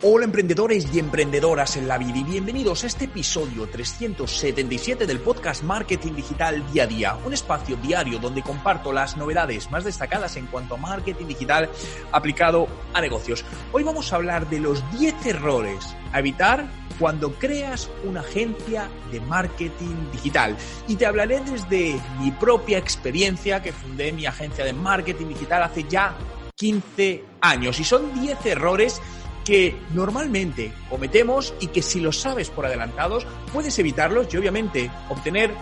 Hola emprendedores y emprendedoras en la vida y bienvenidos a este episodio 377 del podcast Marketing Digital Día a Día, un espacio diario donde comparto las novedades más destacadas en cuanto a marketing digital aplicado a negocios. Hoy vamos a hablar de los 10 errores a evitar cuando creas una agencia de marketing digital y te hablaré desde mi propia experiencia que fundé mi agencia de marketing digital hace ya 15 años y son 10 errores que normalmente cometemos y que si lo sabes por adelantados puedes evitarlos y obviamente obtener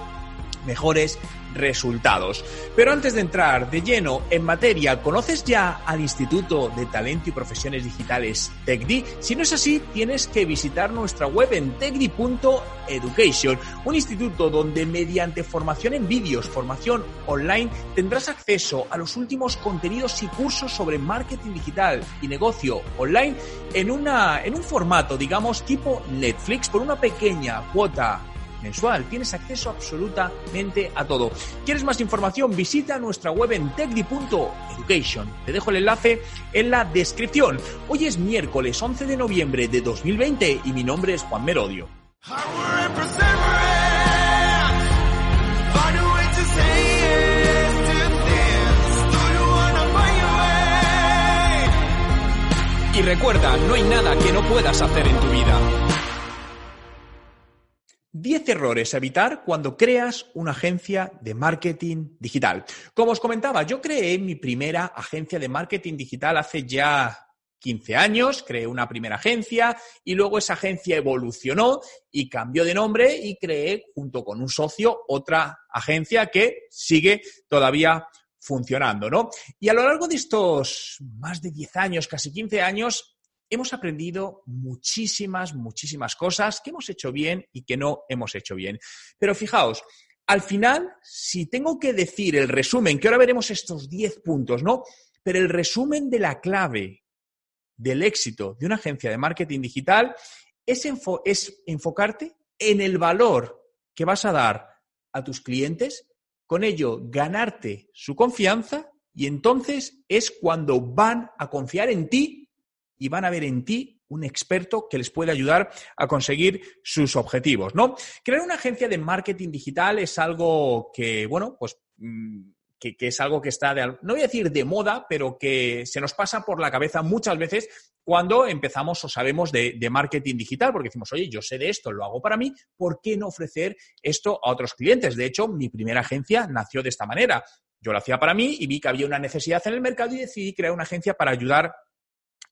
mejores resultados. Pero antes de entrar de lleno en materia, ¿conoces ya al Instituto de Talento y Profesiones Digitales TechDi? Si no es así, tienes que visitar nuestra web en techdi.education, un instituto donde mediante formación en vídeos, formación online, tendrás acceso a los últimos contenidos y cursos sobre marketing digital y negocio online en, una, en un formato, digamos, tipo Netflix, por una pequeña cuota mensual. Tienes acceso absolutamente a todo. ¿Quieres más información? Visita nuestra web en techdi.education. Te dejo el enlace en la descripción. Hoy es miércoles 11 de noviembre de 2020 y mi nombre es Juan Merodio. Y recuerda, no hay nada que no puedas hacer en tu vida. 10 errores a evitar cuando creas una agencia de marketing digital. Como os comentaba, yo creé mi primera agencia de marketing digital hace ya 15 años, creé una primera agencia y luego esa agencia evolucionó y cambió de nombre y creé junto con un socio otra agencia que sigue todavía funcionando, ¿no? Y a lo largo de estos más de 10 años, casi 15 años, hemos aprendido muchísimas, muchísimas cosas que hemos hecho bien y que no hemos hecho bien. Pero fijaos, al final, si tengo que decir el resumen, que ahora veremos estos 10 puntos, ¿no? Pero el resumen de la clave del éxito de una agencia de marketing digital es, es enfocarte en el valor que vas a dar a tus clientes, con ello ganarte su confianza y entonces es cuando van a confiar en ti y van a ver en ti un experto que les puede ayudar a conseguir sus objetivos, ¿no? Crear una agencia de marketing digital es algo que, bueno, pues mm, que, es algo que está, de, no voy a decir de moda, pero que se nos pasa por la cabeza muchas veces cuando empezamos o sabemos de, marketing digital, porque decimos, oye, yo sé de esto, lo hago para mí, ¿por qué no ofrecer esto a otros clientes? De hecho, mi primera agencia nació de esta manera. Yo lo hacía para mí y vi que había una necesidad en el mercado y decidí crear una agencia para ayudar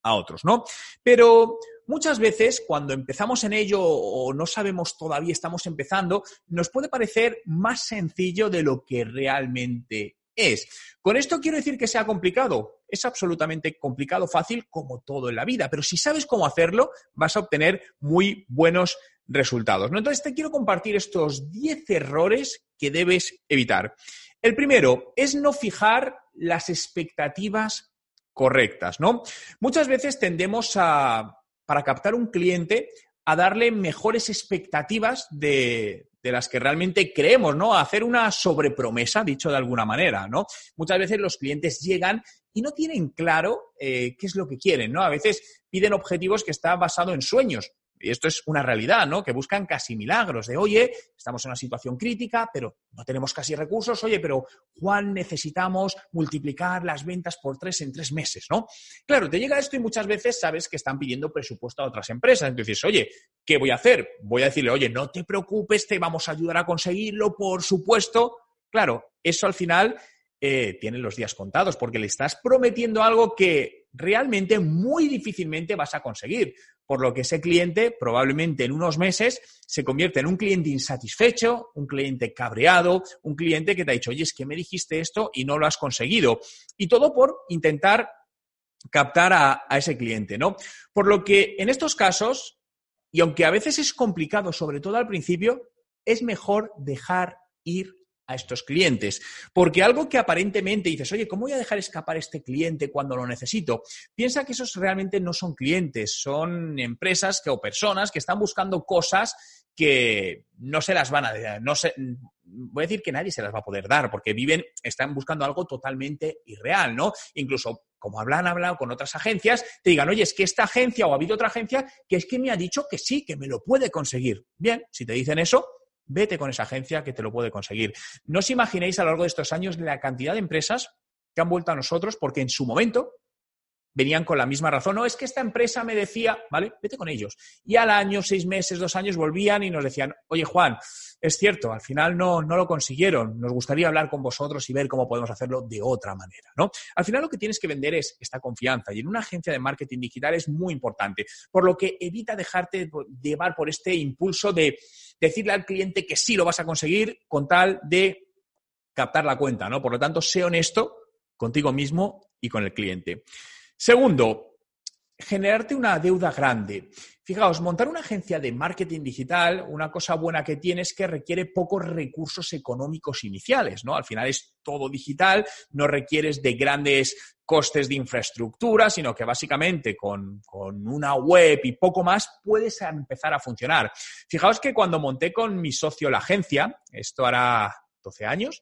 a otros, ¿no? Pero muchas veces cuando empezamos en ello o no sabemos todavía, estamos empezando, nos puede parecer más sencillo de lo que realmente es. Con esto quiero decir que sea complicado. Es absolutamente complicado, fácil, como todo en la vida, pero si sabes cómo hacerlo, vas a obtener muy buenos resultados. ¿no? Entonces te quiero compartir estos 10 errores que debes evitar. El primero es no fijar las expectativas correctas, ¿no? Muchas veces tendemos a, para captar un cliente, a darle mejores expectativas de, las que realmente creemos, ¿no? A hacer una sobrepromesa, dicho de alguna manera, ¿no? Muchas veces los clientes llegan y no tienen claro eh, qué es lo que quieren, ¿no? A veces piden objetivos que están basados en sueños y esto es una realidad, ¿no? Que buscan casi milagros de, oye, estamos en una situación crítica, pero no tenemos casi recursos, oye, pero Juan, necesitamos multiplicar las ventas por tres en tres meses, ¿no? Claro, te llega esto y muchas veces sabes que están pidiendo presupuesto a otras empresas. Entonces, oye, ¿qué voy a hacer? Voy a decirle, oye, no te preocupes, te vamos a ayudar a conseguirlo, por supuesto. Claro, eso al final eh, tiene los días contados, porque le estás prometiendo algo que realmente muy difícilmente vas a conseguir por lo que ese cliente probablemente en unos meses se convierte en un cliente insatisfecho, un cliente cabreado, un cliente que te ha dicho, oye, es que me dijiste esto y no lo has conseguido. Y todo por intentar captar a, a ese cliente, ¿no? Por lo que en estos casos, y aunque a veces es complicado, sobre todo al principio, es mejor dejar ir a estos clientes. Porque algo que aparentemente dices, oye, ¿cómo voy a dejar escapar este cliente cuando lo necesito? Piensa que esos realmente no son clientes, son empresas que, o personas que están buscando cosas que no se las van a no se, voy a decir que nadie se las va a poder dar, porque viven, están buscando algo totalmente irreal, ¿no? Incluso como hablan, hablado con otras agencias, te digan, oye, es que esta agencia o ha habido otra agencia que es que me ha dicho que sí, que me lo puede conseguir. Bien, si te dicen eso, vete con esa agencia que te lo puede conseguir. No os imaginéis a lo largo de estos años la cantidad de empresas que han vuelto a nosotros porque en su momento venían con la misma razón. No, es que esta empresa me decía, ¿vale? Vete con ellos. Y al año, seis meses, dos años volvían y nos decían, oye Juan, es cierto, al final no, no lo consiguieron. Nos gustaría hablar con vosotros y ver cómo podemos hacerlo de otra manera, ¿no? Al final lo que tienes que vender es esta confianza y en una agencia de marketing digital es muy importante, por lo que evita dejarte llevar por este impulso de decirle al cliente que sí lo vas a conseguir con tal de captar la cuenta, ¿no? Por lo tanto, sé honesto contigo mismo y con el cliente. Segundo, generarte una deuda grande. Fijaos, montar una agencia de marketing digital, una cosa buena que tiene es que requiere pocos recursos económicos iniciales, ¿no? Al final es todo digital, no requieres de grandes costes de infraestructura, sino que básicamente con, con una web y poco más puedes empezar a funcionar. Fijaos que cuando monté con mi socio la agencia, esto hará 12 años,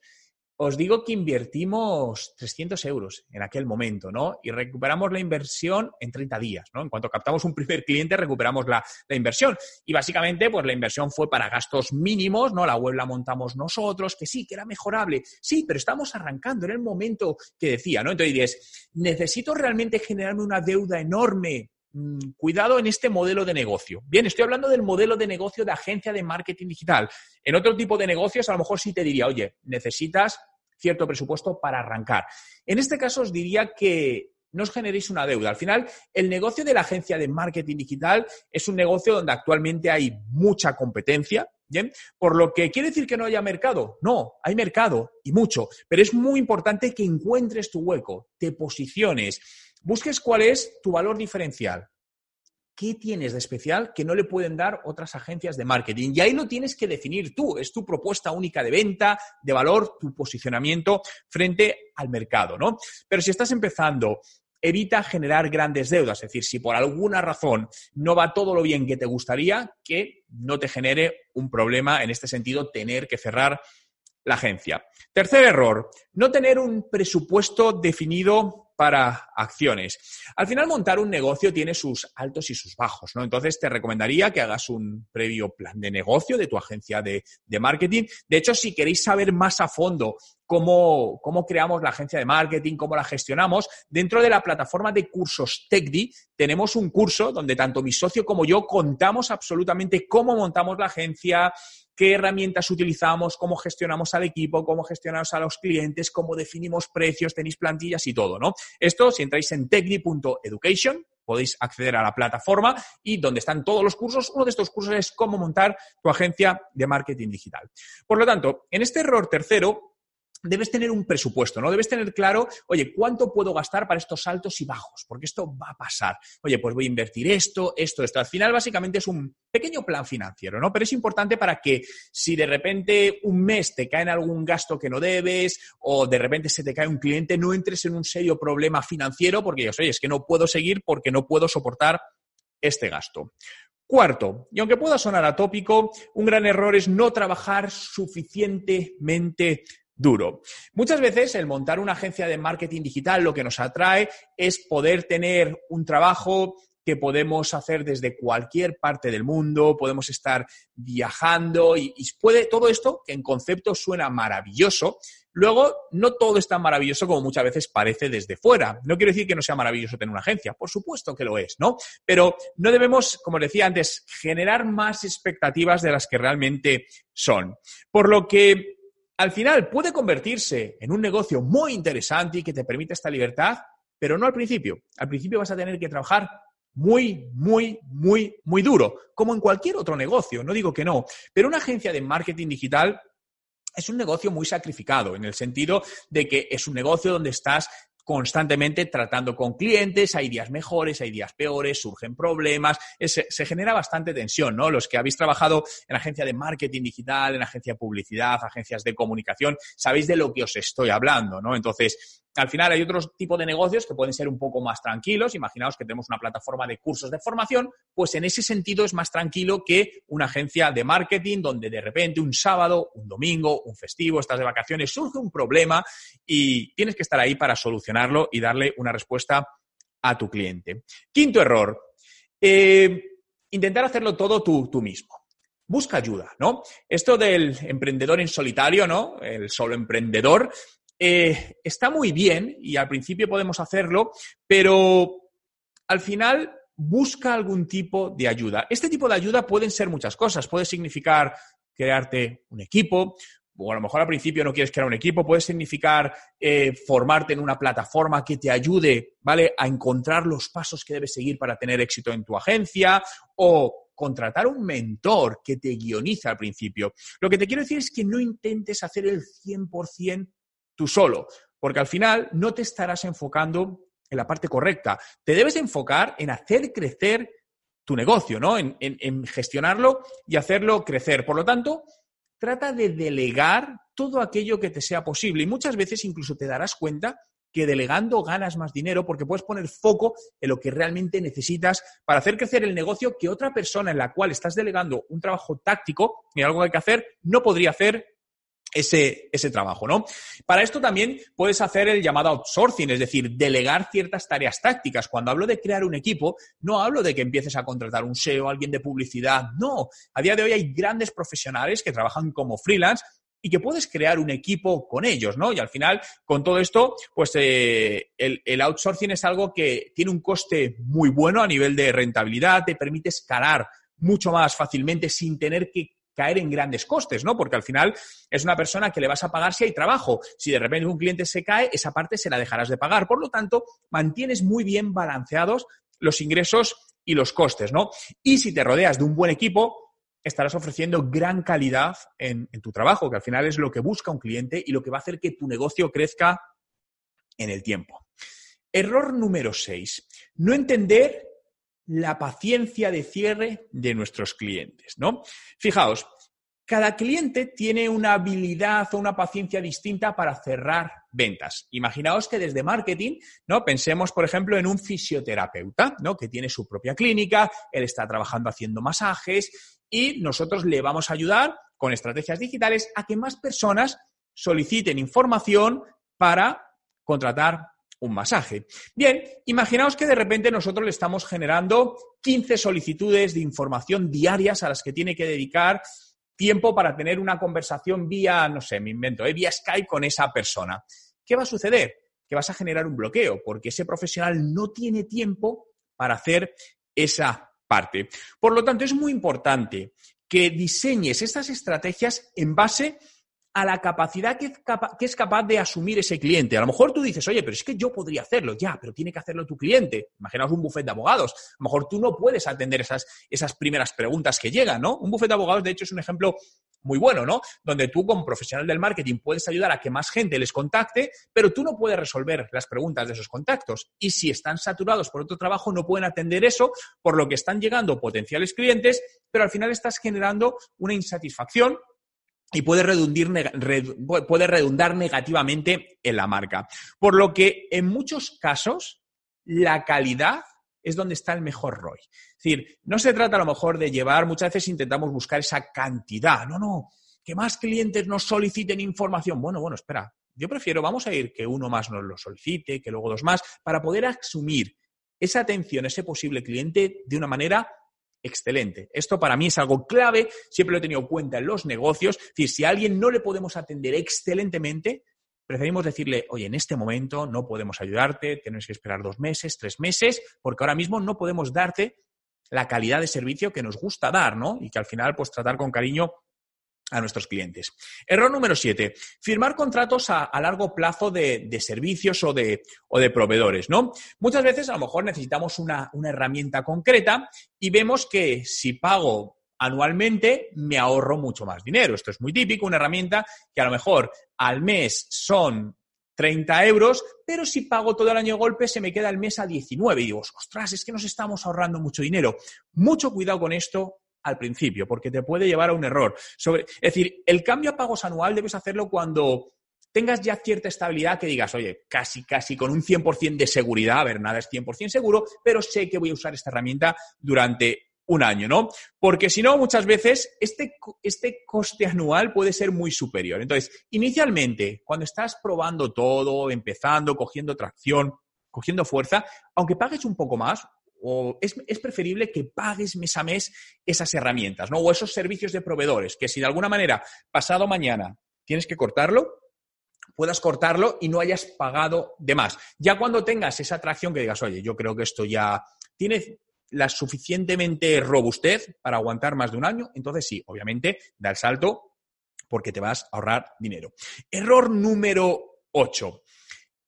os digo que invertimos 300 euros en aquel momento, ¿no? Y recuperamos la inversión en 30 días, ¿no? En cuanto captamos un primer cliente, recuperamos la, inversión. Y básicamente, pues la inversión fue para gastos mínimos, ¿no? La web la montamos nosotros, que sí, que era mejorable. Sí, pero estamos arrancando, era el momento que decía, ¿no? Entonces dices, ¿necesito realmente generarme una deuda enorme Mm, cuidado en este modelo de negocio. Bien, estoy hablando del modelo de negocio de agencia de marketing digital. En otro tipo de negocios, a lo mejor sí te diría, oye, necesitas cierto presupuesto para arrancar. En este caso, os diría que no os generéis una deuda. Al final, el negocio de la agencia de marketing digital es un negocio donde actualmente hay mucha competencia, ¿bien? Por lo que quiere decir que no haya mercado. No, hay mercado y mucho, pero es muy importante que encuentres tu hueco, te posiciones, busques cuál es tu valor diferencial. ¿Qué tienes de especial que no le pueden dar otras agencias de marketing? Y ahí lo tienes que definir tú. Es tu propuesta única de venta, de valor, tu posicionamiento frente al mercado, ¿no? Pero si estás empezando, evita generar grandes deudas. Es decir, si por alguna razón no va todo lo bien que te gustaría, que no te genere un problema en este sentido tener que cerrar la agencia. Tercer error, no tener un presupuesto definido para acciones. Al final, montar un negocio tiene sus altos y sus bajos, ¿no? Entonces, te recomendaría que hagas un previo plan de negocio de tu agencia de, marketing. De hecho, si queréis saber más a fondo cómo, cómo, creamos la agencia de marketing, cómo la gestionamos. Dentro de la plataforma de cursos TechDi tenemos un curso donde tanto mi socio como yo contamos absolutamente cómo montamos la agencia, qué herramientas utilizamos, cómo gestionamos al equipo, cómo gestionamos a los clientes, cómo definimos precios, tenéis plantillas y todo, ¿no? Esto, si entráis en techdi.education, podéis acceder a la plataforma y donde están todos los cursos, uno de estos cursos es cómo montar tu agencia de marketing digital. Por lo tanto, en este error tercero, debes tener un presupuesto, ¿no? Debes tener claro, oye, ¿cuánto puedo gastar para estos altos y bajos? Porque esto va a pasar. Oye, pues voy a invertir esto, esto, esto. Al final, básicamente es un pequeño plan financiero, ¿no? Pero es importante para que si de repente un mes te cae en algún gasto que no debes o de repente se te cae un cliente, no entres en un serio problema financiero porque dices, oye, es que no puedo seguir porque no puedo soportar este gasto. Cuarto, y aunque pueda sonar atópico, un gran error es no trabajar suficientemente duro. Muchas veces el montar una agencia de marketing digital lo que nos atrae es poder tener un trabajo que podemos hacer desde cualquier parte del mundo, podemos estar viajando y, puede todo esto que en concepto suena maravilloso. Luego, no todo es tan maravilloso como muchas veces parece desde fuera. No quiero decir que no sea maravilloso tener una agencia, por supuesto que lo es, ¿no? Pero no debemos, como decía antes, generar más expectativas de las que realmente son. Por lo que al final puede convertirse en un negocio muy interesante y que te permite esta libertad, pero no al principio. Al principio vas a tener que trabajar muy, muy, muy, muy duro, como en cualquier otro negocio, no digo que no, pero una agencia de marketing digital es un negocio muy sacrificado, en el sentido de que es un negocio donde estás constantemente tratando con clientes, hay días mejores, hay días peores, surgen problemas, se, genera bastante tensión, ¿no? Los que habéis trabajado en agencia de marketing digital, en agencia de publicidad, agencias de comunicación, sabéis de lo que os estoy hablando, ¿no? Entonces, Al final hay otros tipos de negocios que pueden ser un poco más tranquilos. Imaginaos que tenemos una plataforma de cursos de formación, pues en ese sentido es más tranquilo que una agencia de marketing donde de repente un sábado, un domingo, un festivo, estás de vacaciones, surge un problema y tienes que estar ahí para solucionarlo y darle una respuesta a tu cliente. Quinto error, eh, intentar hacerlo todo tú, tú mismo busca ayuda, ¿no? Esto del emprendedor en solitario, ¿no? El solo emprendedor, eh, está muy bien y al principio podemos hacerlo, pero al final busca algún tipo de ayuda. Este tipo de ayuda pueden ser muchas cosas. Puede significar crearte un equipo, o a lo mejor al principio no quieres crear un equipo, puede significar eh, formarte en una plataforma que te ayude, ¿vale? A encontrar los pasos que debes seguir para tener éxito en tu agencia o contratar un mentor que te guioniza al principio. Lo que te quiero decir es que no intentes hacer el 100% tú solo, porque al final no te estarás enfocando en la parte correcta. Te debes enfocar en hacer crecer tu negocio, ¿no? En, en, gestionarlo y hacerlo crecer. Por lo tanto, trata de delegar todo aquello que te sea posible y muchas veces incluso te darás cuenta que delegando ganas más dinero porque puedes poner foco en lo que realmente necesitas para hacer crecer el negocio que otra persona en la cual estás delegando un trabajo táctico y algo que hay que hacer no podría hacer ese, ese, trabajo, ¿no? Para esto también puedes hacer el llamado outsourcing, es decir, delegar ciertas tareas tácticas. Cuando hablo de crear un equipo, no hablo de que empieces a contratar un SEO, alguien de publicidad, no. A día de hoy hay grandes profesionales que trabajan como freelance y que puedes crear un equipo con ellos, ¿no? Y al final, con todo esto, pues eh, el, outsourcing es algo que tiene un coste muy bueno a nivel de rentabilidad, te permite escalar mucho más fácilmente sin tener que caer en grandes costes, ¿no? Porque al final es una persona que le vas a pagar si hay trabajo. Si de repente un cliente se cae, esa parte se la dejarás de pagar. Por lo tanto, mantienes muy bien balanceados los ingresos y los costes, ¿no? Y si te rodeas de un buen equipo, estarás ofreciendo gran calidad en, tu trabajo, que al final es lo que busca un cliente y lo que va a hacer que tu negocio crezca en el tiempo. Error número 6. No entender la paciencia de cierre de nuestros clientes, ¿no? Fijaos, cada cliente tiene una habilidad o una paciencia distinta para cerrar ventas. Imaginaos que desde marketing, ¿no? Pensemos, por ejemplo, en un fisioterapeuta, ¿no? Que tiene su propia clínica, él está trabajando haciendo masajes y nosotros le vamos a ayudar con estrategias digitales a que más personas soliciten información para contratar un masaje. Bien, imaginaos que de repente nosotros le estamos generando 15 solicitudes de información diarias a las que tiene que dedicar tiempo para tener una conversación vía, no sé, me invento, ¿eh? vía Skype con esa persona. ¿Qué va a suceder? Que vas a generar un bloqueo porque ese profesional no tiene tiempo para hacer esa parte. Por lo tanto, es muy importante que diseñes estas estrategias en base a la capacidad que es, capaz, de asumir ese cliente. A lo mejor tú dices, oye, pero es que yo podría hacerlo, ya, pero tiene que hacerlo tu cliente. Imaginaos un bufete de abogados. A lo mejor tú no puedes atender esas, esas primeras preguntas que llegan, ¿no? Un bufete de abogados, de hecho, es un ejemplo muy bueno, ¿no? Donde tú como profesional del marketing puedes ayudar a que más gente les contacte, pero tú no puedes resolver las preguntas de esos contactos. Y si están saturados por otro trabajo, no pueden atender eso, por lo que están llegando potenciales clientes, pero al final estás generando una insatisfacción y puede, puede redundar negativamente en la marca. Por lo que en muchos casos la calidad es donde está el mejor ROI. Es decir, no se trata a lo mejor de llevar, muchas veces intentamos buscar esa cantidad. No, no, que más clientes nos soliciten información. Bueno, bueno, espera. Yo prefiero, vamos a ir que uno más nos lo solicite, que luego dos más, para poder asumir esa atención, ese posible cliente de una manera excelente. Esto para mí es algo clave, siempre lo he tenido en cuenta en los negocios. Es decir, si a alguien no le podemos atender excelentemente, preferimos decirle, oye, en este momento no podemos ayudarte, tienes que esperar dos meses, tres meses, porque ahora mismo no podemos darte la calidad de servicio que nos gusta dar, ¿no? Y que al final, pues tratar con cariño a nuestros clientes. Error número siete, firmar contratos a, largo plazo de, servicios o de, o de, proveedores, ¿no? Muchas veces a lo mejor necesitamos una, herramienta concreta y vemos que si pago anualmente me ahorro mucho más dinero. Esto es muy típico, una herramienta que a lo mejor al mes son 30 euros, pero si pago todo el año golpe se me queda el mes a 19 y digo, ostras, es que nos estamos ahorrando mucho dinero. Mucho cuidado con esto al principio, porque te puede llevar a un error. Sobre, es decir, el cambio a pagos anual debes hacerlo cuando tengas ya cierta estabilidad que digas, oye, casi, casi con un 100% de seguridad, a ver, nada es 100% seguro, pero sé que voy a usar esta herramienta durante un año, ¿no? Porque si no, muchas veces este, este coste anual puede ser muy superior. Entonces, inicialmente, cuando estás probando todo, empezando, cogiendo tracción, cogiendo fuerza, aunque pagues un poco más, o es, preferible que pagues mes a mes esas herramientas, ¿no? O esos servicios de proveedores, que si de alguna manera, pasado mañana, tienes que cortarlo, puedas cortarlo y no hayas pagado de más. Ya cuando tengas esa atracción que digas, oye, yo creo que esto ya tiene la suficientemente robustez para aguantar más de un año, entonces sí, obviamente, da el salto porque te vas a ahorrar dinero. Error número 8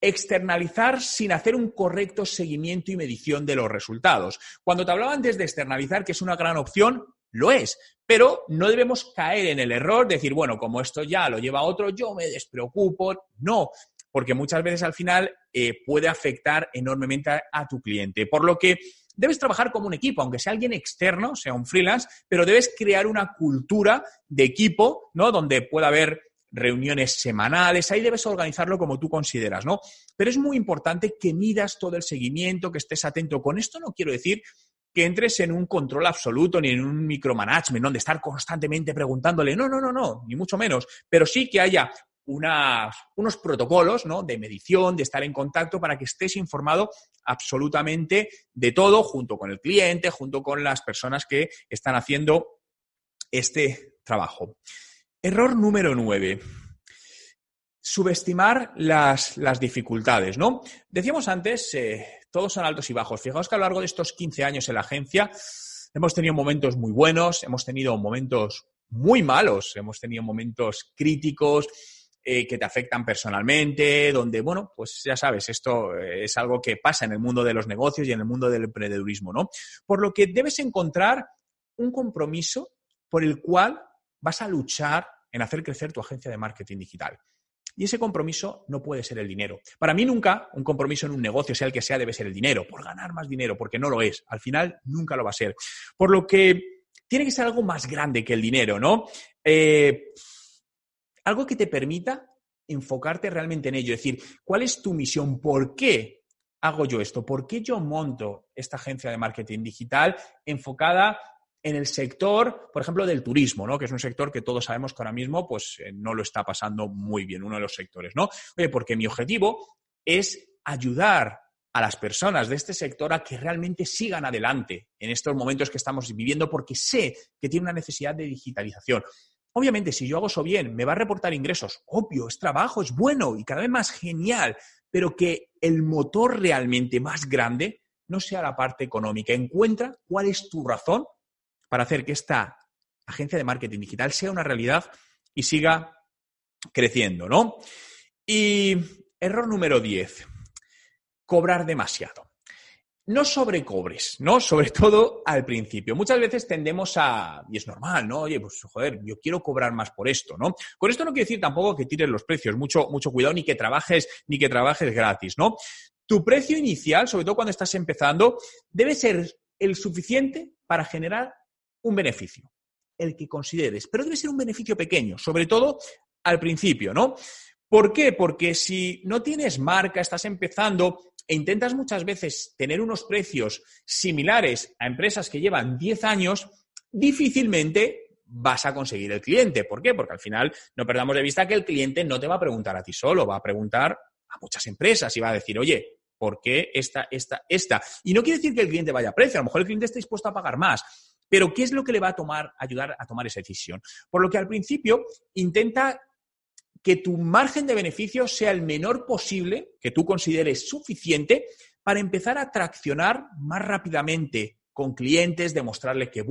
externalizar sin hacer un correcto seguimiento y medición de los resultados. Cuando te hablaba antes de externalizar, que es una gran opción, lo es, pero no debemos caer en el error de decir, bueno, como esto ya lo lleva otro, yo me despreocupo. No, porque muchas veces al final eh, puede afectar enormemente a, a tu cliente. Por lo que debes trabajar como un equipo, aunque sea alguien externo, sea un freelance, pero debes crear una cultura de equipo, ¿no? Donde pueda haber reuniones semanales, ahí debes organizarlo como tú consideras, ¿no? Pero es muy importante que midas todo el seguimiento, que estés atento. Con esto no quiero decir que entres en un control absoluto ni en un micromanagement, donde estar constantemente preguntándole, no, no, no, no, ni mucho menos, pero sí que haya unos protocolos ¿no? de medición, de estar en contacto para que estés informado absolutamente de todo, junto con el cliente, junto con las personas que están haciendo este trabajo. Error número nueve. Subestimar las, las dificultades, ¿no? Decíamos antes, eh, todos son altos y bajos. Fijaos que a lo largo de estos 15 años en la agencia hemos tenido momentos muy buenos, hemos tenido momentos muy malos, hemos tenido momentos críticos, eh, que te afectan personalmente, donde, bueno, pues ya sabes, esto eh, es algo que pasa en el mundo de los negocios y en el mundo del emprendedurismo, ¿no? Por lo que debes encontrar un compromiso por el cual vas a luchar en hacer crecer tu agencia de marketing digital. Y ese compromiso no puede ser el dinero. Para mí nunca un compromiso en un negocio, sea el que sea, debe ser el dinero, por ganar más dinero, porque no lo es. Al final nunca lo va a ser. Por lo que tiene que ser algo más grande que el dinero, ¿no? Eh, algo que te permita enfocarte realmente en ello, es decir, ¿cuál es tu misión? ¿Por qué hago yo esto? ¿Por qué yo monto esta agencia de marketing digital enfocada en el sector, por ejemplo, del turismo, ¿no? Que es un sector que todos sabemos que ahora mismo pues, eh, no lo está pasando muy bien, uno de los sectores, ¿no? Oye, porque mi objetivo es ayudar a las personas de este sector a que realmente sigan adelante en estos momentos que estamos viviendo porque sé que tiene una necesidad de digitalización. Obviamente, si yo hago eso bien, me va a reportar ingresos. Obvio, es trabajo, es bueno y cada vez más genial, pero que el motor realmente más grande no sea la parte económica. Encuentra cuál es tu razón para hacer que esta agencia de marketing digital sea una realidad y siga creciendo, ¿no? Y error número 10, cobrar demasiado no sobrecobres, ¿no? Sobre todo al principio. Muchas veces tendemos a, y es normal, ¿no? Oye, pues joder, yo quiero cobrar más por esto, ¿no? Con esto no quiero decir tampoco que tires los precios, mucho, mucho cuidado, ni que trabajes, ni que trabajes gratis, ¿no? Tu precio inicial, sobre todo cuando estás empezando, debe ser el suficiente para generar un beneficio, el que consideres, pero debe ser un beneficio pequeño, sobre todo al principio, ¿no? ¿Por qué? Porque si no tienes marca, estás empezando, e intentas muchas veces tener unos precios similares a empresas que llevan 10 años, difícilmente vas a conseguir el cliente. ¿Por qué? Porque al final no perdamos de vista que el cliente no te va a preguntar a ti solo, va a preguntar a muchas empresas y va a decir, oye, ¿por qué esta, esta, esta? Y no quiere decir que el cliente vaya a precio, a lo mejor el cliente está dispuesto a pagar más. Pero ¿qué es lo que le va a tomar, ayudar a tomar esa decisión? Por lo que al principio intenta que tu margen de beneficio sea el menor posible, que tú consideres suficiente para empezar a traccionar más rápidamente con clientes, demostrarle que,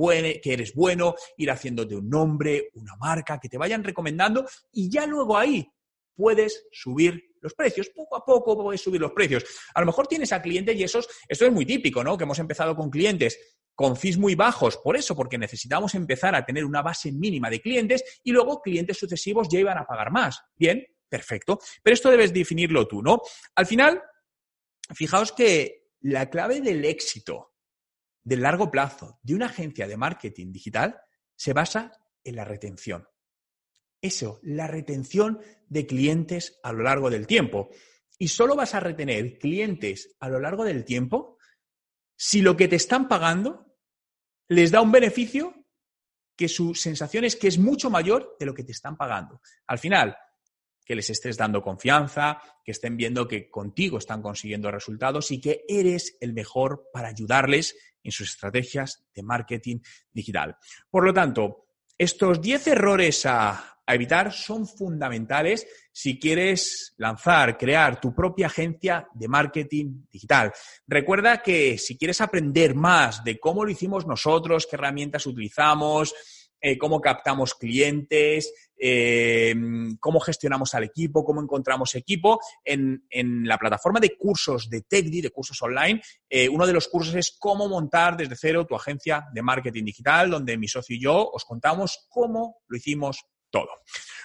eres bueno, ir haciéndote un nombre, una marca, que te vayan recomendando y ya luego ahí puedes subir los precios. Poco a poco puedes subir los precios. A lo mejor tienes a clientes y esos, esto es muy típico, ¿no? Que hemos empezado con clientes con fees muy bajos, por eso, porque necesitamos empezar a tener una base mínima de clientes y luego clientes sucesivos ya iban a pagar más. Bien, perfecto. Pero esto debes definirlo tú, ¿no? Al final, fijaos que la clave del éxito del largo plazo de una agencia de marketing digital se basa en la retención. eso, la retención de clientes a lo largo del tiempo. Y solo vas a retener clientes a lo largo del tiempo si lo que te están pagando les da un beneficio que su sensación es que es mucho mayor de lo que te están pagando. Al final, que les estés dando confianza, que estén viendo que contigo están consiguiendo resultados y que eres el mejor para ayudarles en sus estrategias de marketing digital. Por lo tanto, estos 10 errores a, evitar son fundamentales si quieres lanzar, crear tu propia agencia de marketing digital. Recuerda que si quieres aprender más de cómo lo hicimos nosotros, qué herramientas utilizamos, eh, cómo captamos clientes, eh, cómo gestionamos al equipo, cómo encontramos equipo. En, la plataforma de cursos de TechDi, de cursos online, eh, uno de los cursos es cómo montar desde cero tu agencia de marketing digital, donde mi socio y yo os contamos cómo lo hicimos todo.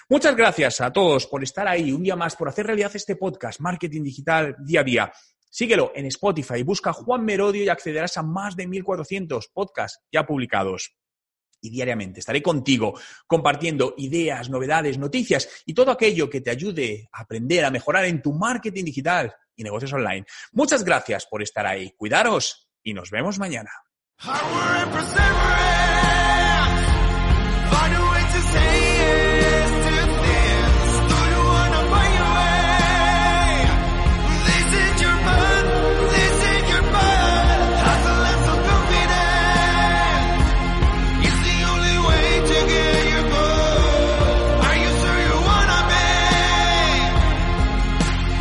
Muchas gracias a todos por estar ahí un día más, por hacer realidad este podcast, Marketing Digital Día a Día. Síguelo en Spotify, busca Juan Merodio y accederás a más de 1.400 podcasts ya publicados y diariamente. Estaré contigo compartiendo ideas, novedades, noticias y todo aquello que te ayude a aprender a mejorar en tu marketing digital y negocios online. Muchas gracias por estar ahí. Cuidaros y nos vemos mañana.